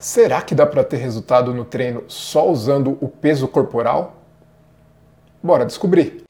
Será que dá para ter resultado no treino só usando o peso corporal? Bora descobrir!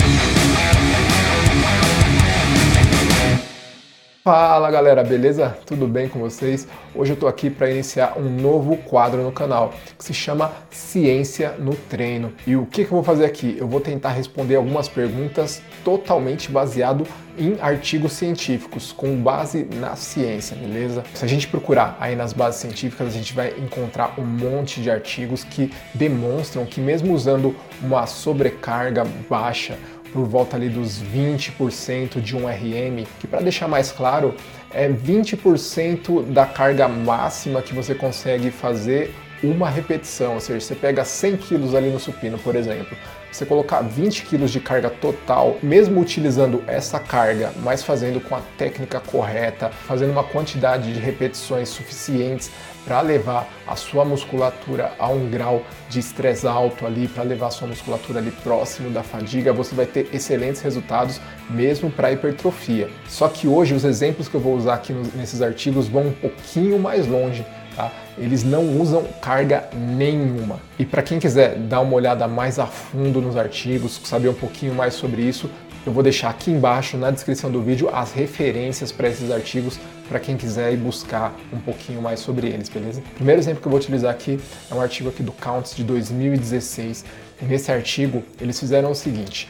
Fala galera, beleza? Tudo bem com vocês? Hoje eu tô aqui para iniciar um novo quadro no canal que se chama Ciência no Treino. E o que, que eu vou fazer aqui? Eu vou tentar responder algumas perguntas totalmente baseado em artigos científicos, com base na ciência, beleza? Se a gente procurar aí nas bases científicas, a gente vai encontrar um monte de artigos que demonstram que mesmo usando uma sobrecarga baixa, por volta ali dos 20% de um RM, que para deixar mais claro, é 20% da carga máxima que você consegue fazer uma repetição, ou seja, você pega 100 quilos ali no supino, por exemplo, você colocar 20 quilos de carga total, mesmo utilizando essa carga, mas fazendo com a técnica correta, fazendo uma quantidade de repetições suficientes para levar a sua musculatura a um grau de estresse alto ali, para levar a sua musculatura ali próximo da fadiga, você vai ter excelentes resultados mesmo para hipertrofia. Só que hoje os exemplos que eu vou usar aqui nesses artigos vão um pouquinho mais longe Tá? Eles não usam carga nenhuma. E para quem quiser dar uma olhada mais a fundo nos artigos, saber um pouquinho mais sobre isso, eu vou deixar aqui embaixo na descrição do vídeo as referências para esses artigos para quem quiser ir buscar um pouquinho mais sobre eles, beleza? O primeiro exemplo que eu vou utilizar aqui é um artigo aqui do Counts de 2016. E nesse artigo eles fizeram o seguinte: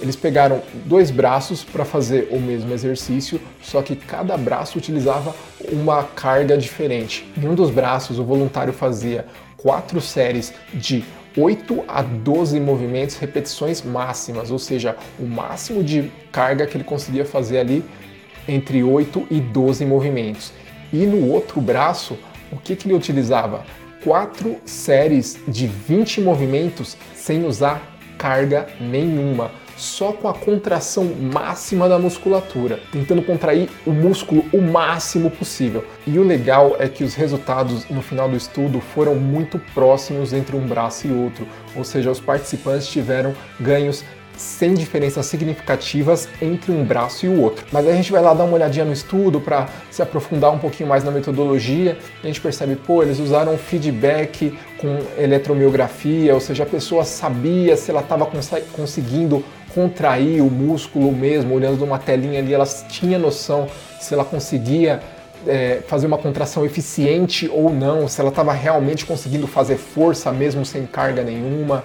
eles pegaram dois braços para fazer o mesmo exercício, só que cada braço utilizava uma carga diferente. Em um dos braços, o voluntário fazia quatro séries de 8 a 12 movimentos, repetições máximas, ou seja, o máximo de carga que ele conseguia fazer ali entre 8 e 12 movimentos. E no outro braço, o que, que ele utilizava? Quatro séries de 20 movimentos sem usar carga nenhuma só com a contração máxima da musculatura, tentando contrair o músculo o máximo possível. E o legal é que os resultados no final do estudo foram muito próximos entre um braço e outro, ou seja, os participantes tiveram ganhos sem diferenças significativas entre um braço e o outro. Mas a gente vai lá dar uma olhadinha no estudo para se aprofundar um pouquinho mais na metodologia. A gente percebe, pô, eles usaram feedback com eletromiografia, ou seja, a pessoa sabia se ela estava cons conseguindo contrair o músculo mesmo, olhando numa telinha ali, ela tinha noção se ela conseguia é, fazer uma contração eficiente ou não, se ela estava realmente conseguindo fazer força mesmo sem carga nenhuma.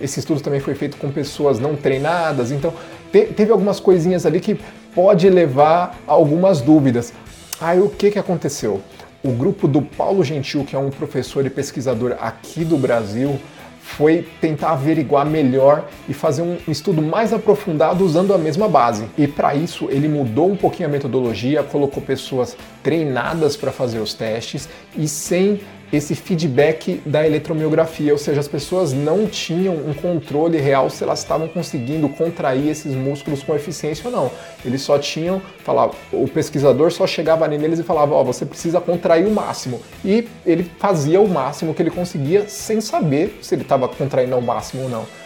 Esse estudo também foi feito com pessoas não treinadas, então te, teve algumas coisinhas ali que pode levar a algumas dúvidas. Aí o que, que aconteceu? O grupo do Paulo Gentil, que é um professor e pesquisador aqui do Brasil, foi tentar averiguar melhor e fazer um estudo mais aprofundado usando a mesma base. E para isso ele mudou um pouquinho a metodologia, colocou pessoas treinadas para fazer os testes e sem esse feedback da eletromiografia, ou seja, as pessoas não tinham um controle real se elas estavam conseguindo contrair esses músculos com eficiência ou não. Eles só tinham, falava, o pesquisador só chegava neles e falava, ó, oh, você precisa contrair o máximo. E ele fazia o máximo que ele conseguia sem saber se ele estava contraindo ao máximo ou não.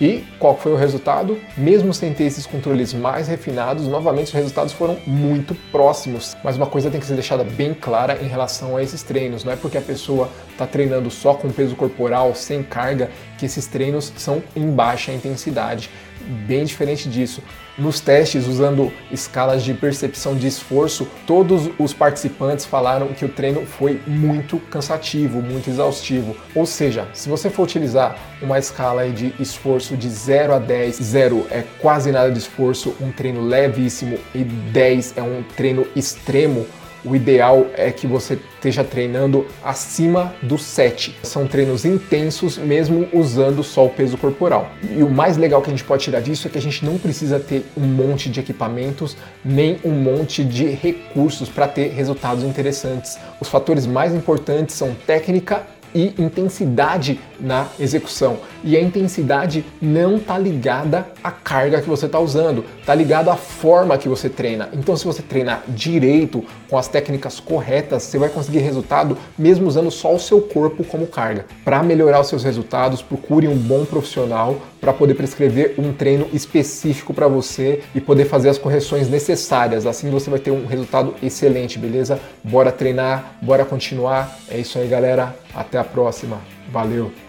E qual foi o resultado? Mesmo sem ter esses controles mais refinados, novamente os resultados foram muito próximos. Mas uma coisa tem que ser deixada bem clara em relação a esses treinos: não é porque a pessoa está treinando só com peso corporal, sem carga, que esses treinos são em baixa intensidade bem diferente disso. Nos testes, usando escalas de percepção de esforço, todos os participantes falaram que o treino foi muito cansativo, muito exaustivo. Ou seja, se você for utilizar uma escala de esforço de 0 a 10, 0 é quase nada de esforço, um treino levíssimo e 10 é um treino extremo, o ideal é que você esteja treinando acima do 7. São treinos intensos, mesmo usando só o peso corporal. E o mais legal que a gente pode tirar disso é que a gente não precisa ter um monte de equipamentos, nem um monte de recursos para ter resultados interessantes. Os fatores mais importantes são técnica e intensidade na execução. E a intensidade não está ligada à carga que você está usando, está ligada à forma que você treina. Então, se você treinar direito, com as técnicas corretas, você vai conseguir resultado mesmo usando só o seu corpo como carga. Para melhorar os seus resultados, procure um bom profissional para poder prescrever um treino específico para você e poder fazer as correções necessárias. Assim você vai ter um resultado excelente, beleza? Bora treinar, bora continuar. É isso aí, galera. Até a próxima. Valeu!